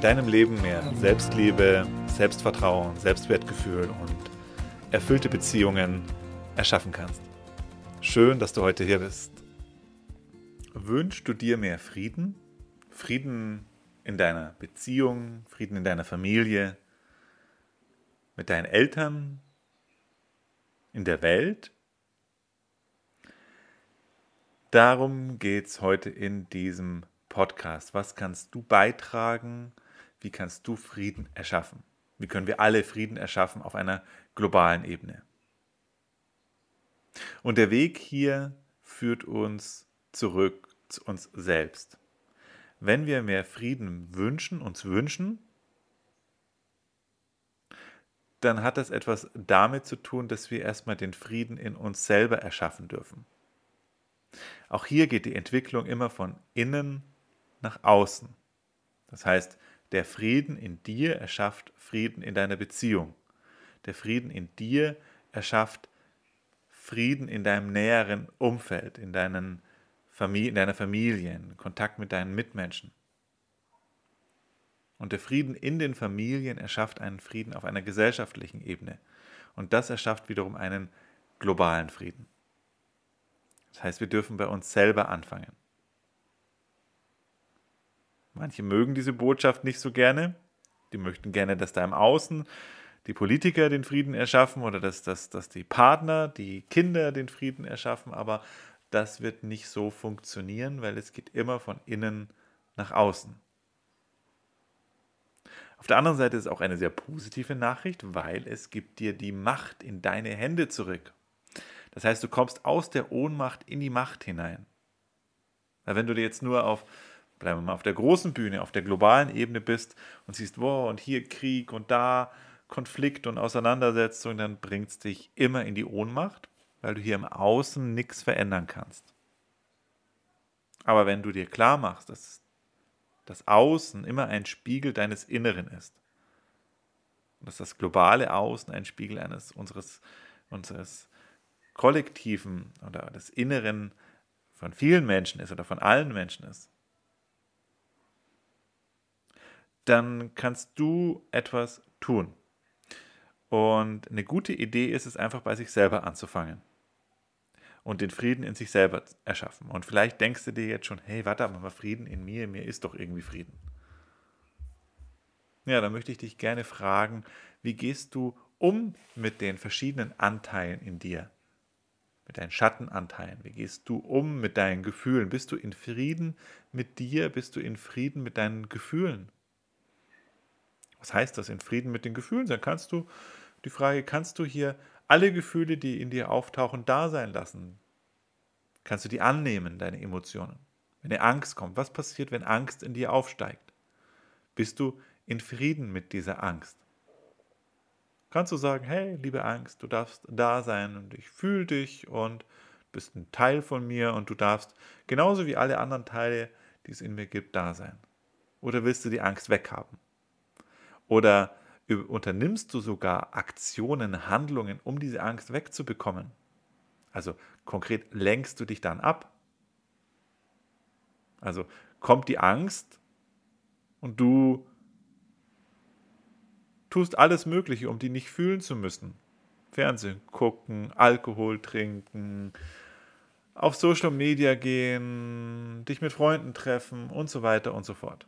deinem Leben mehr Selbstliebe, Selbstvertrauen, Selbstwertgefühl und erfüllte Beziehungen erschaffen kannst. Schön, dass du heute hier bist. Wünschst du dir mehr Frieden? Frieden in deiner Beziehung, Frieden in deiner Familie, mit deinen Eltern, in der Welt? Darum geht es heute in diesem Podcast. Was kannst du beitragen, wie kannst du Frieden erschaffen? Wie können wir alle Frieden erschaffen auf einer globalen Ebene? Und der Weg hier führt uns zurück zu uns selbst. Wenn wir mehr Frieden wünschen, uns wünschen, dann hat das etwas damit zu tun, dass wir erstmal den Frieden in uns selber erschaffen dürfen. Auch hier geht die Entwicklung immer von innen nach außen. Das heißt, der Frieden in dir erschafft Frieden in deiner Beziehung. Der Frieden in dir erschafft Frieden in deinem näheren Umfeld, in, deinen Familie, in deiner Familie, in Kontakt mit deinen Mitmenschen. Und der Frieden in den Familien erschafft einen Frieden auf einer gesellschaftlichen Ebene. Und das erschafft wiederum einen globalen Frieden. Das heißt, wir dürfen bei uns selber anfangen. Manche mögen diese Botschaft nicht so gerne. Die möchten gerne, dass da im Außen die Politiker den Frieden erschaffen oder dass, dass, dass die Partner, die Kinder den Frieden erschaffen. Aber das wird nicht so funktionieren, weil es geht immer von innen nach außen. Auf der anderen Seite ist es auch eine sehr positive Nachricht, weil es gibt dir die Macht in deine Hände zurück. Das heißt, du kommst aus der Ohnmacht in die Macht hinein. Wenn du dir jetzt nur auf bleiben wir mal auf der großen Bühne, auf der globalen Ebene bist und siehst, wow, und hier Krieg und da Konflikt und Auseinandersetzung, dann bringt es dich immer in die Ohnmacht, weil du hier im Außen nichts verändern kannst. Aber wenn du dir klar machst, dass das Außen immer ein Spiegel deines Inneren ist, dass das globale Außen ein Spiegel eines unseres, unseres kollektiven oder des Inneren von vielen Menschen ist oder von allen Menschen ist, dann kannst du etwas tun. Und eine gute Idee ist es einfach bei sich selber anzufangen und den Frieden in sich selber erschaffen. Und vielleicht denkst du dir jetzt schon, hey, warte mal, Frieden in mir, mir ist doch irgendwie Frieden. Ja, dann möchte ich dich gerne fragen, wie gehst du um mit den verschiedenen Anteilen in dir? Mit deinen Schattenanteilen? Wie gehst du um mit deinen Gefühlen? Bist du in Frieden mit dir? Bist du in Frieden mit deinen Gefühlen? Was heißt das? In Frieden mit den Gefühlen sein? Kannst du, die Frage, kannst du hier alle Gefühle, die in dir auftauchen, da sein lassen? Kannst du die annehmen, deine Emotionen? Wenn eine Angst kommt, was passiert, wenn Angst in dir aufsteigt? Bist du in Frieden mit dieser Angst? Kannst du sagen, hey, liebe Angst, du darfst da sein und ich fühle dich und bist ein Teil von mir und du darfst genauso wie alle anderen Teile, die es in mir gibt, da sein? Oder willst du die Angst weghaben? Oder unternimmst du sogar Aktionen, Handlungen, um diese Angst wegzubekommen? Also konkret lenkst du dich dann ab? Also kommt die Angst und du tust alles Mögliche, um die nicht fühlen zu müssen. Fernsehen gucken, Alkohol trinken, auf Social Media gehen, dich mit Freunden treffen und so weiter und so fort.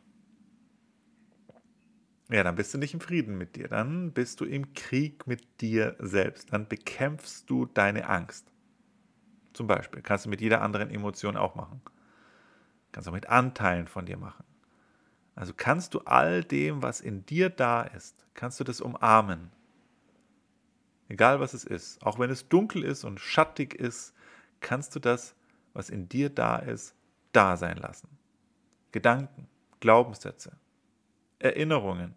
Ja, dann bist du nicht im Frieden mit dir. Dann bist du im Krieg mit dir selbst. Dann bekämpfst du deine Angst. Zum Beispiel. Kannst du mit jeder anderen Emotion auch machen. Kannst du auch mit Anteilen von dir machen. Also kannst du all dem, was in dir da ist, kannst du das umarmen. Egal was es ist. Auch wenn es dunkel ist und schattig ist, kannst du das, was in dir da ist, da sein lassen. Gedanken, Glaubenssätze, Erinnerungen,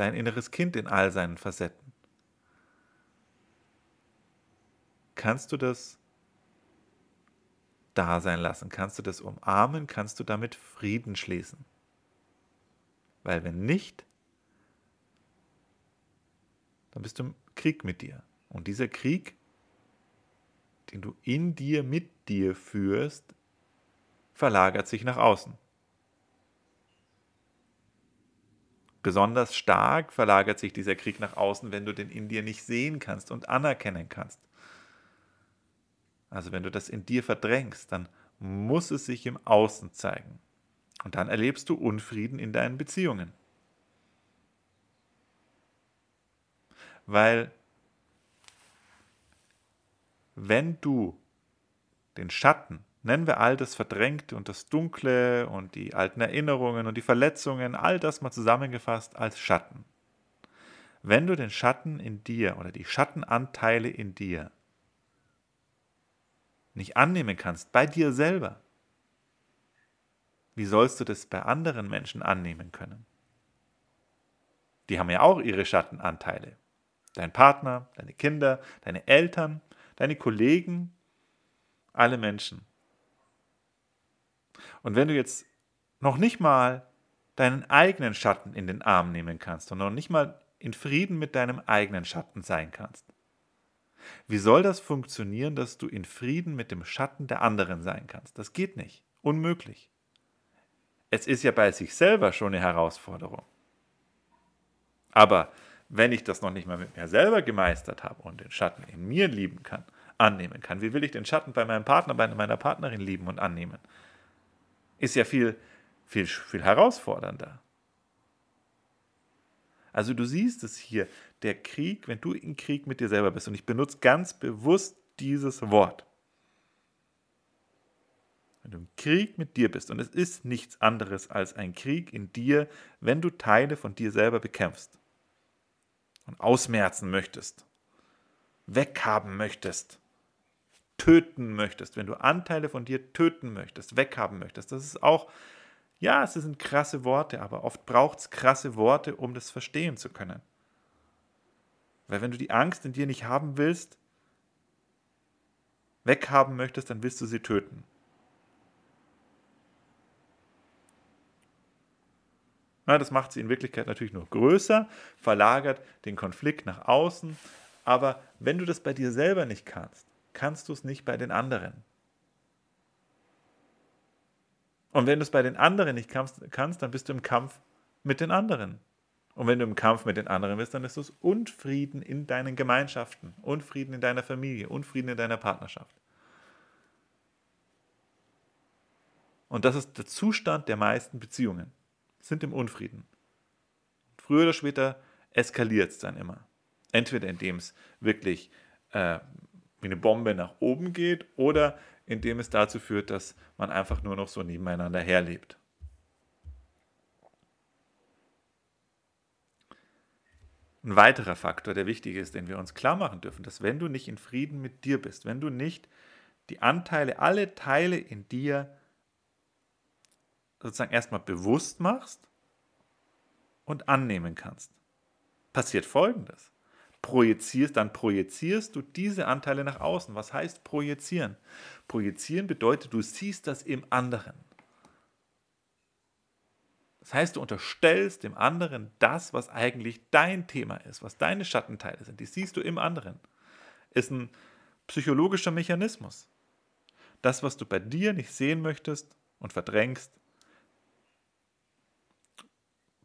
dein inneres Kind in all seinen Facetten. Kannst du das da sein lassen? Kannst du das umarmen? Kannst du damit Frieden schließen? Weil wenn nicht, dann bist du im Krieg mit dir. Und dieser Krieg, den du in dir, mit dir führst, verlagert sich nach außen. Besonders stark verlagert sich dieser Krieg nach außen, wenn du den in dir nicht sehen kannst und anerkennen kannst. Also wenn du das in dir verdrängst, dann muss es sich im Außen zeigen. Und dann erlebst du Unfrieden in deinen Beziehungen. Weil wenn du den Schatten, nennen wir all das Verdrängte und das Dunkle und die alten Erinnerungen und die Verletzungen, all das mal zusammengefasst als Schatten. Wenn du den Schatten in dir oder die Schattenanteile in dir nicht annehmen kannst, bei dir selber, wie sollst du das bei anderen Menschen annehmen können? Die haben ja auch ihre Schattenanteile. Dein Partner, deine Kinder, deine Eltern, deine Kollegen, alle Menschen. Und wenn du jetzt noch nicht mal deinen eigenen Schatten in den Arm nehmen kannst und noch nicht mal in Frieden mit deinem eigenen Schatten sein kannst, wie soll das funktionieren, dass du in Frieden mit dem Schatten der anderen sein kannst? Das geht nicht. Unmöglich. Es ist ja bei sich selber schon eine Herausforderung. Aber wenn ich das noch nicht mal mit mir selber gemeistert habe und den Schatten in mir lieben kann, annehmen kann, wie will ich den Schatten bei meinem Partner, bei meiner Partnerin lieben und annehmen? Ist ja viel, viel, viel herausfordernder. Also du siehst es hier, der Krieg, wenn du in Krieg mit dir selber bist, und ich benutze ganz bewusst dieses Wort. Wenn du im Krieg mit dir bist, und es ist nichts anderes als ein Krieg in dir, wenn du Teile von dir selber bekämpfst und ausmerzen möchtest, weghaben möchtest, töten möchtest, wenn du Anteile von dir töten möchtest, weghaben möchtest, das ist auch, ja, es sind krasse Worte, aber oft braucht es krasse Worte, um das verstehen zu können. Weil wenn du die Angst in dir nicht haben willst, weghaben möchtest, dann willst du sie töten. Na, das macht sie in Wirklichkeit natürlich noch größer, verlagert den Konflikt nach außen. Aber wenn du das bei dir selber nicht kannst, kannst du es nicht bei den anderen. Und wenn du es bei den anderen nicht kannst, dann bist du im Kampf mit den anderen. Und wenn du im Kampf mit den anderen bist, dann ist es Unfrieden in deinen Gemeinschaften, Unfrieden in deiner Familie, Unfrieden in deiner Partnerschaft. Und das ist der Zustand der meisten Beziehungen sind im Unfrieden. Früher oder später eskaliert es dann immer. Entweder indem es wirklich äh, wie eine Bombe nach oben geht oder indem es dazu führt, dass man einfach nur noch so nebeneinander herlebt. Ein weiterer Faktor, der wichtig ist, den wir uns klar machen dürfen, dass wenn du nicht in Frieden mit dir bist, wenn du nicht die Anteile, alle Teile in dir sozusagen erstmal bewusst machst und annehmen kannst, passiert Folgendes. Projizierst, dann projizierst du diese Anteile nach außen. Was heißt projizieren? Projizieren bedeutet, du siehst das im anderen. Das heißt, du unterstellst dem anderen das, was eigentlich dein Thema ist, was deine Schattenteile sind. Die siehst du im anderen. Ist ein psychologischer Mechanismus. Das, was du bei dir nicht sehen möchtest und verdrängst,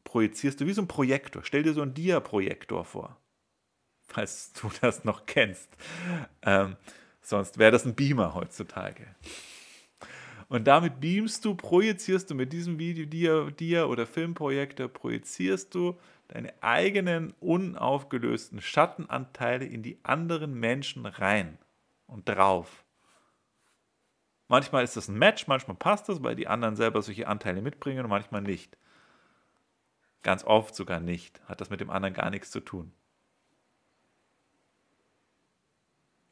projizierst du wie so ein Projektor. Stell dir so einen Dia-Projektor vor, falls du das noch kennst. Ähm, sonst wäre das ein Beamer heutzutage. Und damit beamst du, projizierst du mit diesem Video, Dia, Dia oder Filmprojektor, projizierst du deine eigenen unaufgelösten Schattenanteile in die anderen Menschen rein und drauf. Manchmal ist das ein Match, manchmal passt das, weil die anderen selber solche Anteile mitbringen und manchmal nicht. Ganz oft sogar nicht. Hat das mit dem anderen gar nichts zu tun.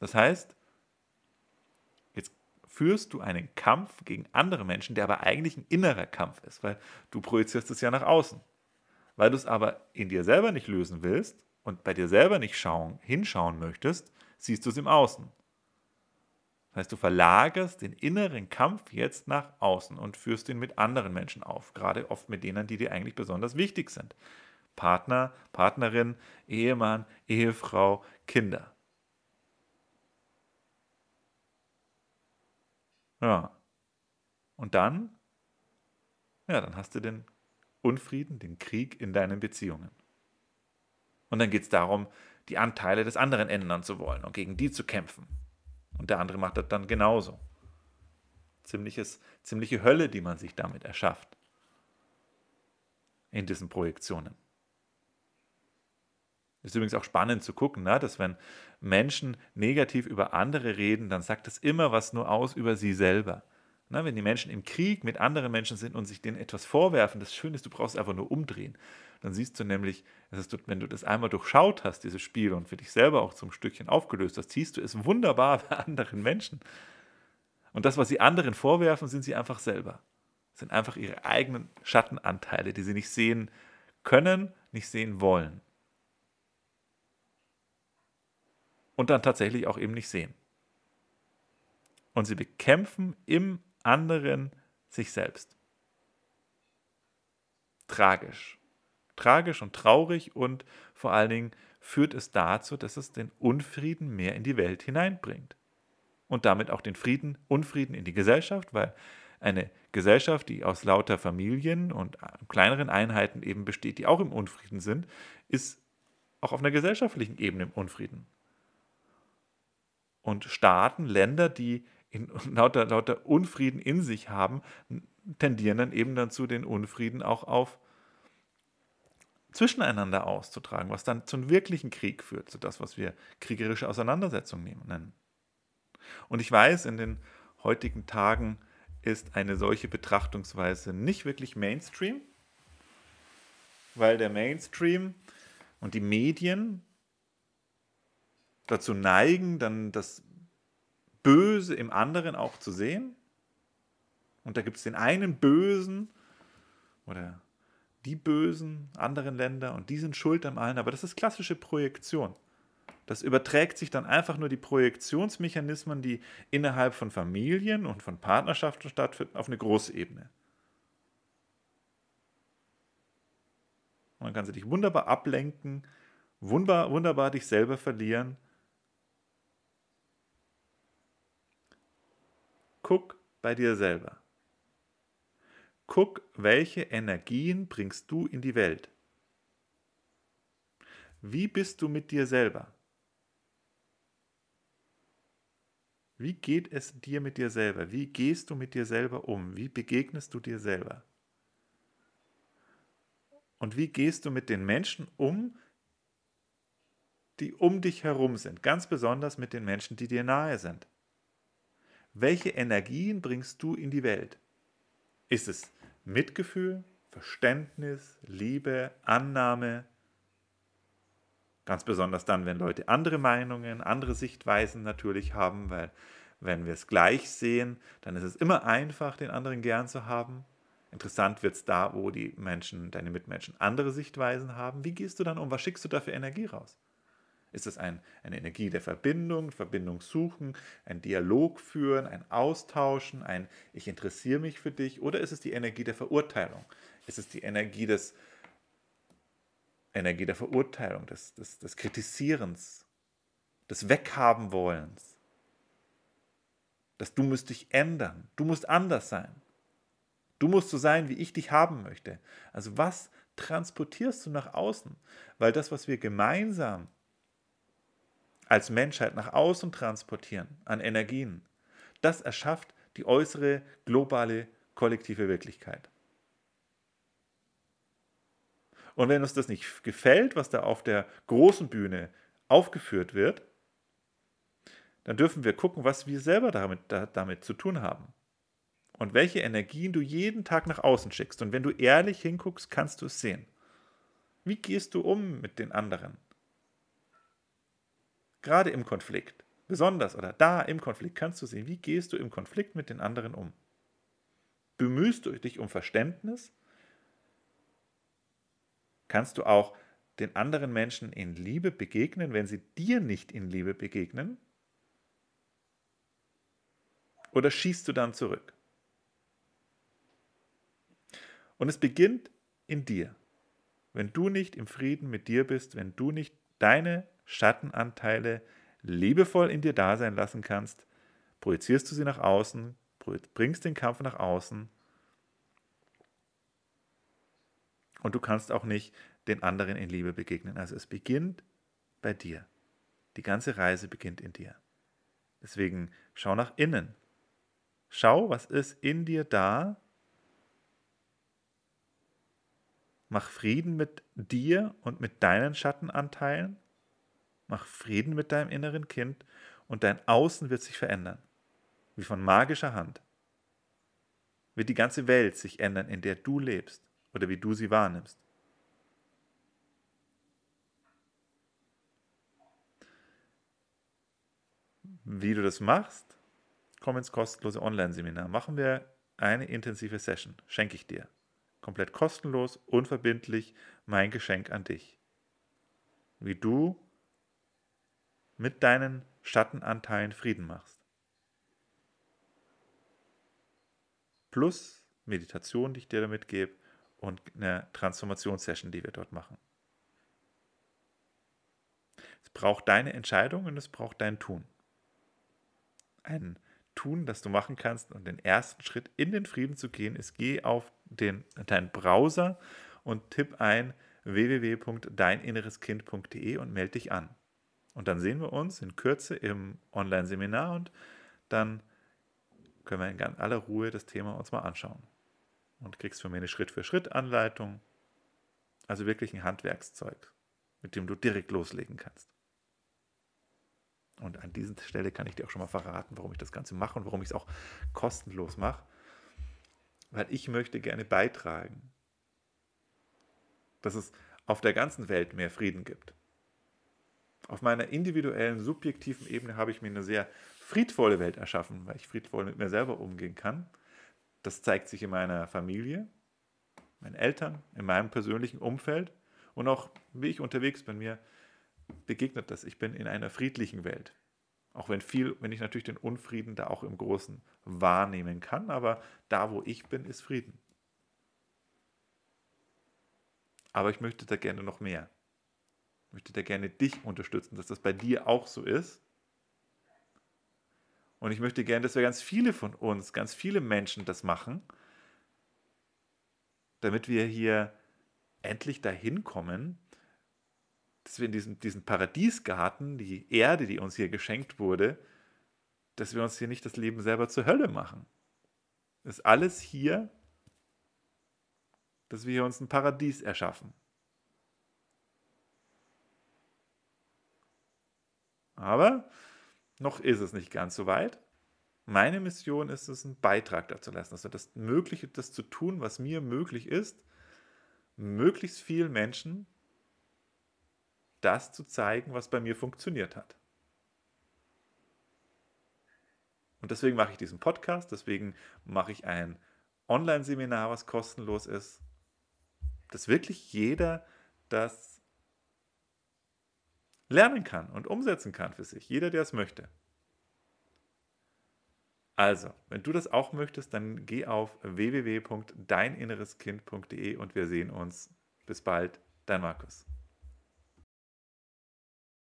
Das heißt, jetzt führst du einen Kampf gegen andere Menschen, der aber eigentlich ein innerer Kampf ist, weil du projizierst es ja nach außen. Weil du es aber in dir selber nicht lösen willst und bei dir selber nicht schauen, hinschauen möchtest, siehst du es im Außen. Das heißt, du verlagerst den inneren Kampf jetzt nach außen und führst ihn mit anderen Menschen auf, gerade oft mit denen, die dir eigentlich besonders wichtig sind. Partner, Partnerin, Ehemann, Ehefrau, Kinder. Ja. Und dann, ja, dann hast du den Unfrieden, den Krieg in deinen Beziehungen. Und dann geht es darum, die Anteile des anderen ändern zu wollen und gegen die zu kämpfen. Und der andere macht das dann genauso. Ziemliches, ziemliche Hölle, die man sich damit erschafft. In diesen Projektionen. Ist übrigens auch spannend zu gucken, ne? dass wenn Menschen negativ über andere reden, dann sagt das immer was nur aus über sie selber. Ne? Wenn die Menschen im Krieg mit anderen Menschen sind und sich denen etwas vorwerfen, das Schöne ist, du brauchst einfach nur umdrehen. Dann siehst du nämlich, du, wenn du das einmal durchschaut hast, dieses Spiel, und für dich selber auch zum Stückchen aufgelöst hast, siehst du es wunderbar bei anderen Menschen. Und das, was sie anderen vorwerfen, sind sie einfach selber. Das sind einfach ihre eigenen Schattenanteile, die sie nicht sehen können, nicht sehen wollen. Und dann tatsächlich auch eben nicht sehen. Und sie bekämpfen im anderen sich selbst. Tragisch. Tragisch und traurig und vor allen Dingen führt es dazu, dass es den Unfrieden mehr in die Welt hineinbringt. Und damit auch den Frieden, Unfrieden in die Gesellschaft, weil eine Gesellschaft, die aus lauter Familien und kleineren Einheiten eben besteht, die auch im Unfrieden sind, ist auch auf einer gesellschaftlichen Ebene im Unfrieden und Staaten, Länder, die in, lauter, lauter Unfrieden in sich haben, tendieren dann eben dann zu den Unfrieden auch auf zwischeneinander auszutragen, was dann zum wirklichen Krieg führt, zu das, was wir kriegerische Auseinandersetzung nennen. Und ich weiß, in den heutigen Tagen ist eine solche Betrachtungsweise nicht wirklich Mainstream, weil der Mainstream und die Medien dazu neigen, dann das Böse im anderen auch zu sehen. Und da gibt es den einen Bösen oder die bösen anderen Länder und die sind schuld am allen, aber das ist klassische Projektion. Das überträgt sich dann einfach nur die Projektionsmechanismen, die innerhalb von Familien und von Partnerschaften stattfinden, auf eine große Ebene. Und dann kannst du dich wunderbar ablenken, wunderbar, wunderbar dich selber verlieren Guck bei dir selber. Guck, welche Energien bringst du in die Welt. Wie bist du mit dir selber? Wie geht es dir mit dir selber? Wie gehst du mit dir selber um? Wie begegnest du dir selber? Und wie gehst du mit den Menschen um, die um dich herum sind? Ganz besonders mit den Menschen, die dir nahe sind. Welche Energien bringst du in die Welt? Ist es Mitgefühl, Verständnis, Liebe, Annahme? Ganz besonders dann, wenn Leute andere Meinungen, andere Sichtweisen natürlich haben, weil wenn wir es gleich sehen, dann ist es immer einfach, den anderen gern zu haben. Interessant wird es da, wo die Menschen, deine Mitmenschen andere Sichtweisen haben. Wie gehst du dann um? Was schickst du da für Energie raus? Ist es ein, eine Energie der Verbindung, Verbindung suchen, ein Dialog führen, ein Austauschen, ein Ich interessiere mich für dich? Oder ist es die Energie der Verurteilung? Ist es die Energie des Energie der Verurteilung, des, des, des Kritisierens, des Weghabenwollens? Dass du musst dich ändern, du musst anders sein. Du musst so sein, wie ich dich haben möchte. Also was transportierst du nach außen? Weil das, was wir gemeinsam als Menschheit nach außen transportieren an Energien, das erschafft die äußere globale kollektive Wirklichkeit. Und wenn uns das nicht gefällt, was da auf der großen Bühne aufgeführt wird, dann dürfen wir gucken, was wir selber damit, da, damit zu tun haben. Und welche Energien du jeden Tag nach außen schickst. Und wenn du ehrlich hinguckst, kannst du es sehen. Wie gehst du um mit den anderen? Gerade im Konflikt, besonders oder da im Konflikt kannst du sehen, wie gehst du im Konflikt mit den anderen um. Bemühst du dich um Verständnis? Kannst du auch den anderen Menschen in Liebe begegnen, wenn sie dir nicht in Liebe begegnen? Oder schießt du dann zurück? Und es beginnt in dir. Wenn du nicht im Frieden mit dir bist, wenn du nicht deine Schattenanteile liebevoll in dir da sein lassen kannst, projizierst du sie nach außen, bringst den Kampf nach außen und du kannst auch nicht den anderen in Liebe begegnen. Also es beginnt bei dir. Die ganze Reise beginnt in dir. Deswegen schau nach innen. Schau, was ist in dir da. Mach Frieden mit dir und mit deinen Schattenanteilen. Mach Frieden mit deinem inneren Kind und dein Außen wird sich verändern. Wie von magischer Hand. Wird die ganze Welt sich ändern, in der du lebst oder wie du sie wahrnimmst. Wie du das machst, komm ins kostenlose Online-Seminar. Machen wir eine intensive Session. Schenke ich dir. Komplett kostenlos, unverbindlich, mein Geschenk an dich. Wie du mit deinen Schattenanteilen Frieden machst. Plus Meditation, die ich dir damit gebe und eine Transformationssession, die wir dort machen. Es braucht deine Entscheidung und es braucht dein Tun ein Tun, das du machen kannst und den ersten Schritt in den Frieden zu gehen, ist, geh auf den, deinen Browser und tipp ein www.deininnereskind.de und melde dich an. Und dann sehen wir uns in Kürze im Online-Seminar und dann können wir in aller Ruhe das Thema uns mal anschauen. Und kriegst von mir eine Schritt-für-Schritt-Anleitung. Also wirklich ein Handwerkszeug, mit dem du direkt loslegen kannst. Und an dieser Stelle kann ich dir auch schon mal verraten, warum ich das Ganze mache und warum ich es auch kostenlos mache. Weil ich möchte gerne beitragen, dass es auf der ganzen Welt mehr Frieden gibt. Auf meiner individuellen, subjektiven Ebene habe ich mir eine sehr friedvolle Welt erschaffen, weil ich friedvoll mit mir selber umgehen kann. Das zeigt sich in meiner Familie, meinen Eltern, in meinem persönlichen Umfeld und auch wie ich unterwegs bin. Mir begegnet das. Ich bin in einer friedlichen Welt. Auch wenn viel, wenn ich natürlich den Unfrieden da auch im Großen wahrnehmen kann, aber da, wo ich bin, ist Frieden. Aber ich möchte da gerne noch mehr. Möchte da gerne dich unterstützen, dass das bei dir auch so ist. Und ich möchte gerne, dass wir ganz viele von uns, ganz viele Menschen das machen, damit wir hier endlich dahin kommen, dass wir in diesem, diesem Paradiesgarten, die Erde, die uns hier geschenkt wurde, dass wir uns hier nicht das Leben selber zur Hölle machen. Das ist alles hier, dass wir uns ein Paradies erschaffen. Aber noch ist es nicht ganz so weit. Meine Mission ist es, einen Beitrag dazu zu lassen, also das Mögliche, das zu tun, was mir möglich ist, möglichst vielen Menschen das zu zeigen, was bei mir funktioniert hat. Und deswegen mache ich diesen Podcast, deswegen mache ich ein Online-Seminar, was kostenlos ist, dass wirklich jeder das lernen kann und umsetzen kann für sich. Jeder, der es möchte. Also, wenn du das auch möchtest, dann geh auf www.deininnereskind.de und wir sehen uns. Bis bald, dein Markus.